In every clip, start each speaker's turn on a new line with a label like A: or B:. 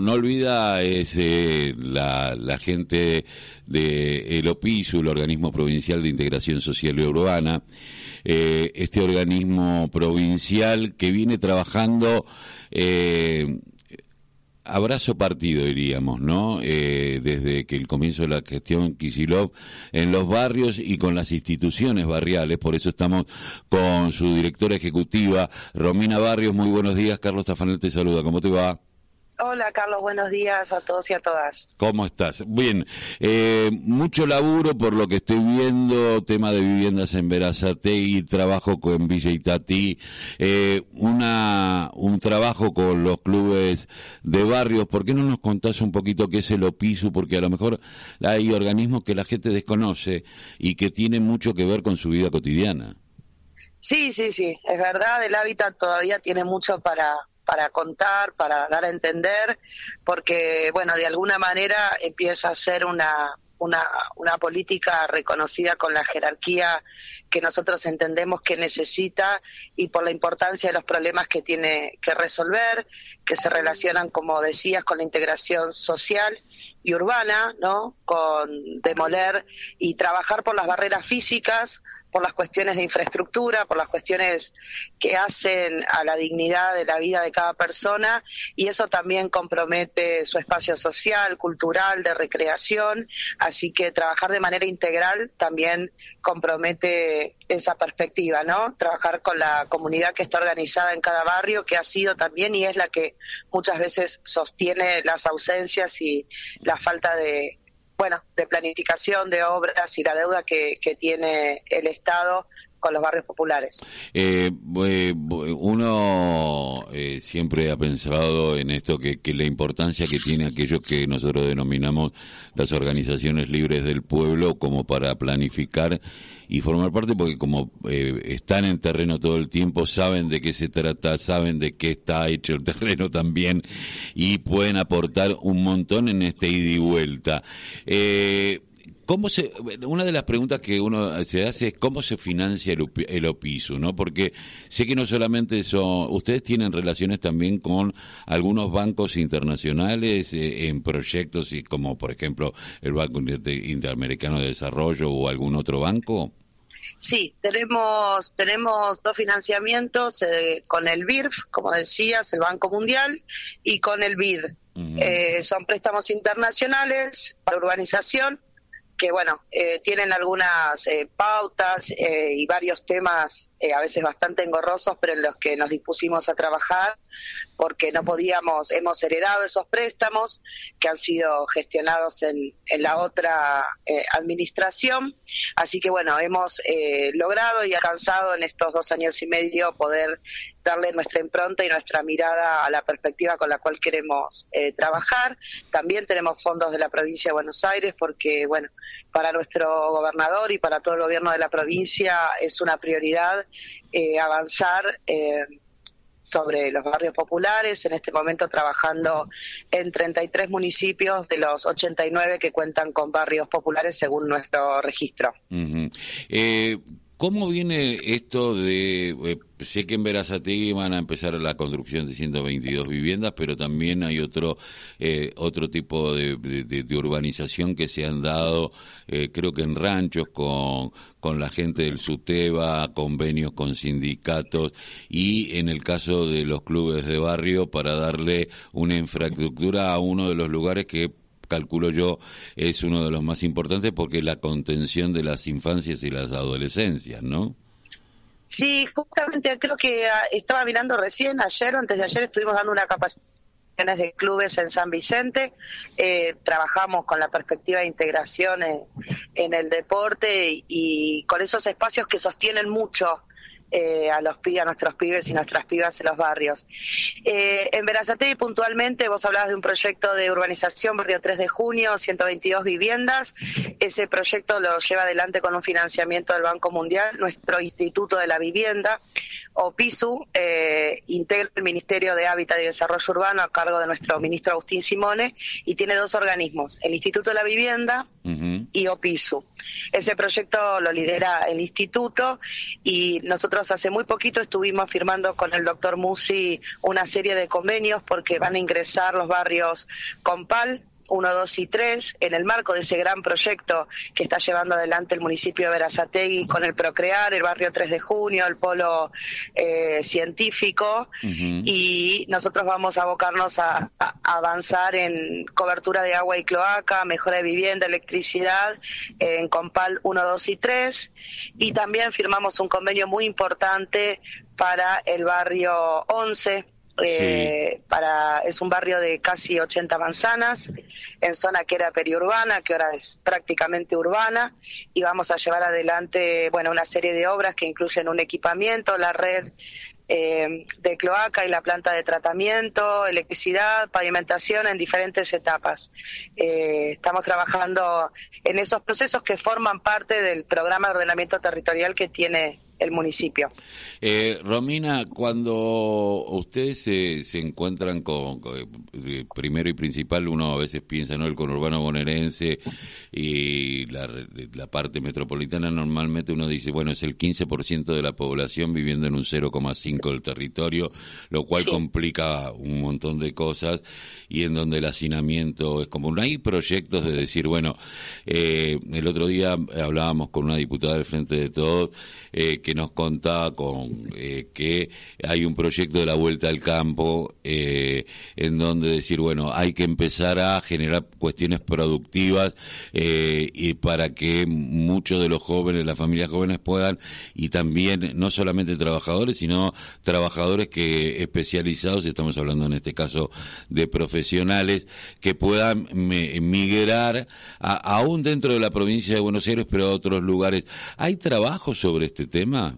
A: no olvida es eh, la, la, gente de el OPISU, el Organismo Provincial de Integración Social y Urbana, eh, este organismo provincial que viene trabajando eh, abrazo partido, diríamos, ¿no? Eh, desde que el comienzo de la gestión Kisilov en los barrios y con las instituciones barriales. Por eso estamos con su directora ejecutiva, Romina Barrios. Muy buenos días. Carlos Tafanel te saluda. ¿Cómo te va?
B: Hola Carlos, buenos días a todos y a todas.
A: ¿Cómo estás? Bien, eh, mucho laburo por lo que estoy viendo, tema de viviendas en y trabajo con Villa Itatí, eh, una, un trabajo con los clubes de barrios. ¿Por qué no nos contás un poquito qué es el OPISU? Porque a lo mejor hay organismos que la gente desconoce y que tienen mucho que ver con su vida cotidiana.
B: Sí, sí, sí, es verdad, el hábitat todavía tiene mucho para, para contar, para dar a entender, porque, bueno, de alguna manera empieza a ser una, una, una política reconocida con la jerarquía que nosotros entendemos que necesita y por la importancia de los problemas que tiene que resolver, que se relacionan, como decías, con la integración social y urbana, ¿no? Con demoler y trabajar por las barreras físicas, por las cuestiones de infraestructura, por las cuestiones que hacen a la dignidad de la vida de cada persona y eso también compromete su espacio social, cultural, de recreación, así que trabajar de manera integral también compromete esa perspectiva, ¿no? Trabajar con la comunidad que está organizada en cada barrio, que ha sido también y es la que muchas veces sostiene las ausencias y la falta de, bueno, de planificación de obras y la deuda que, que tiene el Estado con los barrios populares.
A: Eh, uno eh, siempre ha pensado en esto, que, que, la importancia que tiene aquello que nosotros denominamos las organizaciones libres del pueblo como para planificar y formar parte, porque como eh, están en terreno todo el tiempo, saben de qué se trata, saben de qué está hecho el terreno también y pueden aportar un montón en este ida y vuelta. Eh, ¿Cómo se, una de las preguntas que uno se hace es cómo se financia el, el OPISU, ¿no? Porque sé que no solamente son, ustedes tienen relaciones también con algunos bancos internacionales eh, en proyectos y como por ejemplo el Banco Interamericano de Desarrollo o algún otro banco.
B: Sí, tenemos tenemos dos financiamientos eh, con el BIRF, como decías, el Banco Mundial, y con el BID. Eh, son préstamos internacionales para urbanización que bueno, eh, tienen algunas eh, pautas eh, y varios temas a veces bastante engorrosos, pero en los que nos dispusimos a trabajar porque no podíamos, hemos heredado esos préstamos que han sido gestionados en, en la otra administración, así que bueno, hemos logrado y alcanzado en estos dos años y medio poder darle nuestra impronta y nuestra mirada a la perspectiva con la cual queremos trabajar. También tenemos fondos de la provincia de Buenos Aires porque, bueno, para nuestro gobernador y para todo el gobierno de la provincia es una prioridad eh, avanzar eh, sobre los barrios populares, en este momento trabajando en 33 municipios de los 89 que cuentan con barrios populares según nuestro registro.
A: ¿Cómo viene esto de, eh, sé que en Verazategui van a empezar la construcción de 122 viviendas, pero también hay otro, eh, otro tipo de, urbanización que se han dado, eh, creo que en ranchos, con, con la gente del SUTEBA, convenios con sindicatos y en el caso de los clubes de barrio para darle una infraestructura a uno de los lugares que calculo yo, es uno de los más importantes porque es la contención de las infancias y las adolescencias, ¿no?
B: Sí, justamente creo que ah, estaba mirando recién, ayer o antes de ayer estuvimos dando una capacitación de clubes en San Vicente, eh, trabajamos con la perspectiva de integración en, el deporte y, con esos espacios que sostienen mucho eh, a los a nuestros pibes y nuestras pibas en los barrios. Eh, en Verazate puntualmente vos hablabas de un proyecto de urbanización barrio 3 de junio, 122 viviendas. Ese proyecto lo lleva adelante con un financiamiento del Banco Mundial, nuestro Instituto de la Vivienda o PISU, eh, integra el Ministerio de Hábitat y Desarrollo Urbano a cargo de nuestro ministro Agustín Simone y tiene dos organismos, el Instituto de la Vivienda y OPISU. Ese proyecto lo lidera el instituto y nosotros hace muy poquito estuvimos firmando con el doctor Musi una serie de convenios porque van a ingresar los barrios Compal, 1, 2 y 3, en el marco de ese gran proyecto que está llevando adelante el municipio de Verazategui con el Procrear, el barrio 3 de junio, el polo eh, científico, y nosotros vamos a abocarnos a, avanzar en cobertura de agua y cloaca, mejora de vivienda, electricidad, en Compal 1, 2 y 3, y también firmamos un convenio muy importante para el barrio 11, eh, para es un barrio de casi 80 manzanas en zona que era periurbana que ahora es prácticamente urbana y vamos a llevar adelante bueno una serie de obras que incluyen un equipamiento la red eh, de cloaca y la planta de tratamiento, electricidad, pavimentación en diferentes etapas. Eh, estamos trabajando en esos procesos que forman parte del programa de ordenamiento territorial que tiene el municipio.
A: Eh, Romina, cuando ustedes se, se encuentran con, eh, primero y principal, uno a veces piensa, ¿no? El conurbano bonaerense y la, la parte metropolitana, normalmente uno dice, bueno, es el 15% de la población viviendo en un 0,5 del territorio, lo cual complica un montón de cosas y en donde el hacinamiento es común. Hay proyectos de decir, bueno, eh, el otro día hablábamos con una diputada del Frente de Todos, eh, que nos contaba con eh, que hay un proyecto de la vuelta al campo eh, en donde decir, bueno, hay que empezar a generar cuestiones productivas y para que muchos de los jóvenes, las familias jóvenes puedan, y también no solamente trabajadores, sino trabajadores que especializados, estamos hablando en este caso de profesionales, que puedan migrar aún dentro de la provincia de Buenos Aires, pero a otros lugares. ¿Hay trabajo sobre este tema?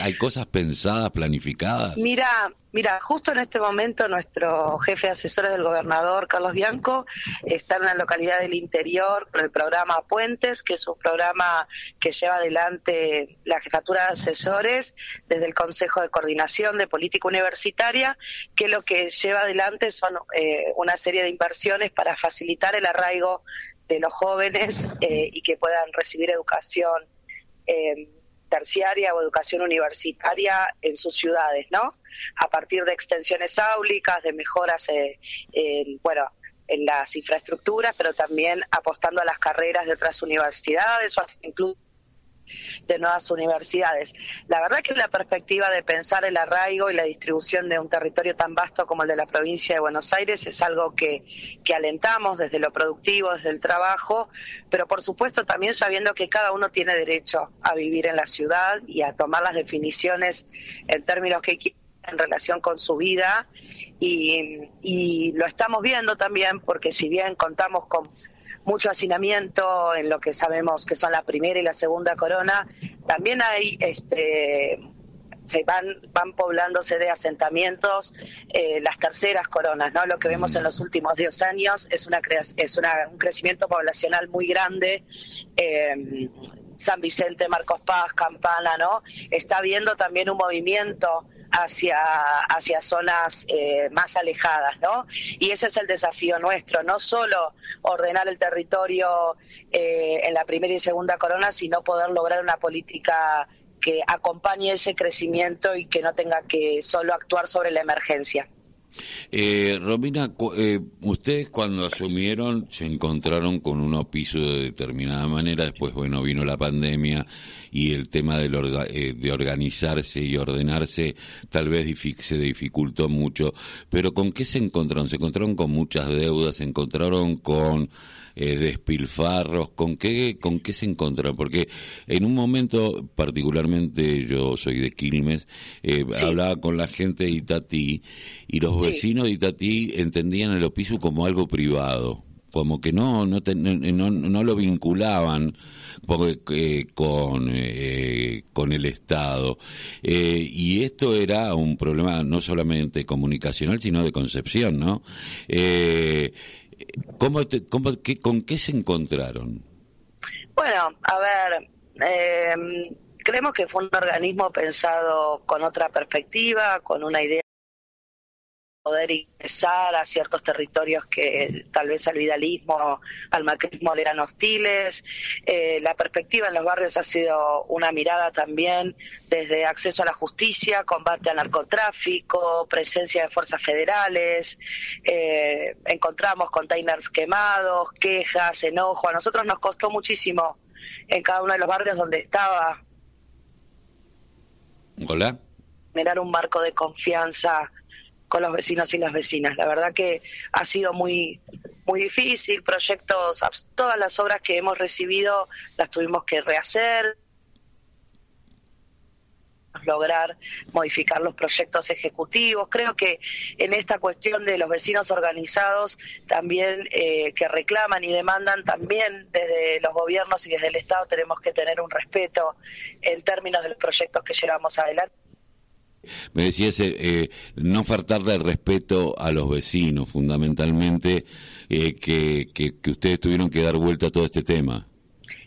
A: ¿Hay cosas pensadas, planificadas?
B: Mira, mira, justo en este momento nuestro jefe de asesores del gobernador, Carlos Bianco, está en una localidad del interior con el programa Puentes, que es un programa que lleva adelante la jefatura de asesores desde el Consejo de Coordinación de Política Universitaria, que lo que lleva adelante son eh, una serie de inversiones para facilitar el arraigo de los jóvenes eh, y que puedan recibir educación. Eh, terciaria o educación universitaria en sus ciudades, ¿no? A partir de extensiones áulicas, de mejoras, eh, en, bueno, en las infraestructuras, pero también apostando a las carreras de otras universidades o incluso de nuevas universidades. La verdad que la perspectiva de pensar el arraigo y la distribución de un territorio tan vasto como el de la provincia de Buenos Aires es algo que, que alentamos desde lo productivo, desde el trabajo, pero por supuesto también sabiendo que cada uno tiene derecho a vivir en la ciudad y a tomar las definiciones en términos que en relación con su vida y lo estamos viendo también porque si bien contamos con mucho hacinamiento en lo que sabemos que son la primera y la segunda corona. También hay este se van van poblándose de asentamientos eh, las terceras coronas no lo que vemos en los últimos 10 años es una es una, un crecimiento poblacional muy grande. Eh, San Vicente Marcos Paz Campana no está habiendo también un movimiento hacia, hacia zonas eh, más alejadas, ¿no? Y ese es el desafío nuestro, no solo ordenar el territorio eh, en la primera y segunda corona, sino poder lograr una política que acompañe ese crecimiento y que no tenga que solo actuar sobre la emergencia.
A: Eh, Romina, eh, ustedes cuando asumieron se encontraron con un opiso de determinada manera, después, bueno, vino la pandemia y el tema de, eh, de organizarse y ordenarse tal vez se dificultó mucho, pero ¿con qué se encontraron? Se encontraron con muchas deudas, se encontraron con eh, despilfarros, ¿con qué, ¿con qué se encontraron? Porque en un momento, particularmente yo soy de Quilmes, eh, hablaba con la gente de Itatí y los vecinos de Itatí entendían el opiso como algo privado como que no no, no, no, lo vinculaban eh, con, eh, con el Estado. Eh, y esto era un problema no solamente comunicacional, sino de concepción, ¿no? ¿cómo ¿Con qué se encontraron?
B: Bueno, a ver, creemos que fue un organismo pensado con otra perspectiva, con una idea poder ingresar a ciertos territorios que tal vez al vidalismo, al macrismo le eran hostiles. Eh, la perspectiva en los barrios ha sido una mirada también desde acceso a la justicia, combate al narcotráfico, presencia de fuerzas federales. Eh, encontramos containers quemados, quejas, enojo. A nosotros nos costó muchísimo en cada uno de los barrios donde estaba.
A: Hola.
B: Generar un marco de confianza con los vecinos y las vecinas. La verdad que ha sido muy muy difícil, proyectos, todas las obras que hemos recibido las tuvimos que rehacer, lograr modificar los proyectos ejecutivos. Creo que en esta cuestión de los vecinos organizados también eh, que reclaman y demandan también desde los gobiernos y desde el Estado tenemos que tener un respeto en términos de los proyectos que llevamos adelante
A: me decías, eh, eh, no faltarle el respeto a los vecinos, fundamentalmente, eh, que, que, ustedes tuvieron que dar vuelta a todo este tema.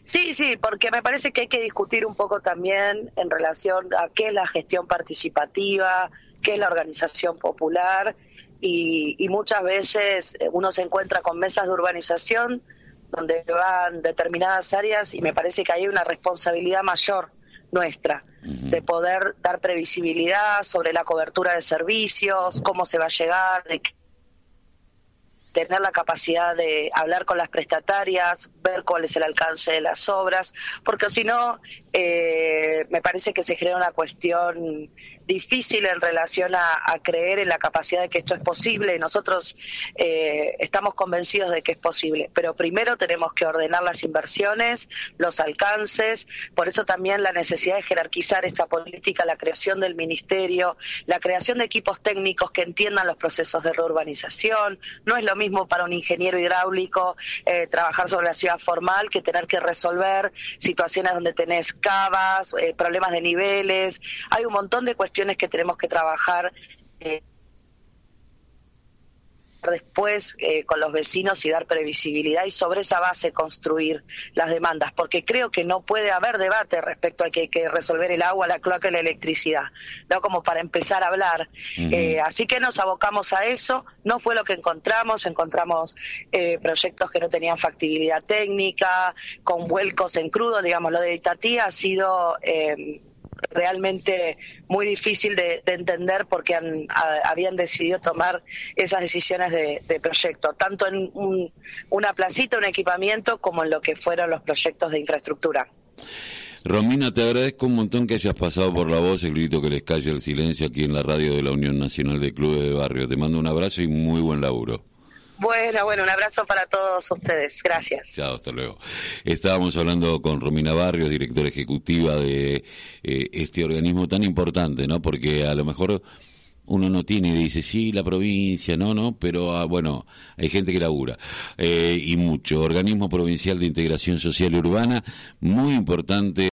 B: Sí, sí, porque me parece que hay que discutir un poco también en relación a qué es la gestión participativa, qué es la organización popular y, y muchas veces uno se encuentra con mesas de urbanización donde van determinadas áreas y me parece que hay una responsabilidad mayor nuestra, de poder dar previsibilidad sobre la cobertura de servicios, cómo se va a llegar, de tener la capacidad de hablar con las prestatarias, ver cuál es el alcance de las obras, porque si no, eh, me parece que se genera una cuestión difícil en relación a, creer en la capacidad de que esto es posible. Nosotros eh, estamos convencidos de que es posible, pero primero tenemos que ordenar las inversiones, los alcances, por eso también la necesidad de jerarquizar esta política, la creación del ministerio, la creación de equipos técnicos que entiendan los procesos de reurbanización. No es lo mismo para un ingeniero hidráulico eh, trabajar sobre la ciudad formal que tener que resolver situaciones donde tenés cavas, eh, problemas de niveles. Hay un montón de cuestiones que tenemos que trabajar eh, después eh, con los vecinos y dar previsibilidad y sobre esa base construir las demandas, porque creo que no puede haber debate respecto a que hay que resolver el agua, la cloaca y la electricidad, no como para empezar a hablar. Eh, así que nos abocamos a eso, no fue lo que encontramos, encontramos proyectos que no tenían factibilidad técnica, con vuelcos en crudo, digamos, lo de Itatí ha sido realmente muy difícil de, entender porque han, habían decidido tomar esas decisiones de, proyecto, tanto en una placita, un equipamiento, como en lo que fueron los proyectos de infraestructura.
A: Romina, te agradezco un montón que hayas pasado por la voz, el grito que les calle el silencio aquí en la radio de la Unión Nacional de Clubes de Barrio. Te mando un abrazo y muy buen laburo.
B: Bueno, bueno, un abrazo para todos ustedes. Gracias.
A: Chao, hasta luego. Estábamos hablando con Romina Barrios, directora ejecutiva de eh, este organismo tan importante, ¿no? Porque a lo mejor uno no tiene y dice, sí, la provincia, no, no, pero ah, bueno, hay gente que labura. Eh, y mucho. Organismo Provincial de Integración Social y Urbana, muy importante.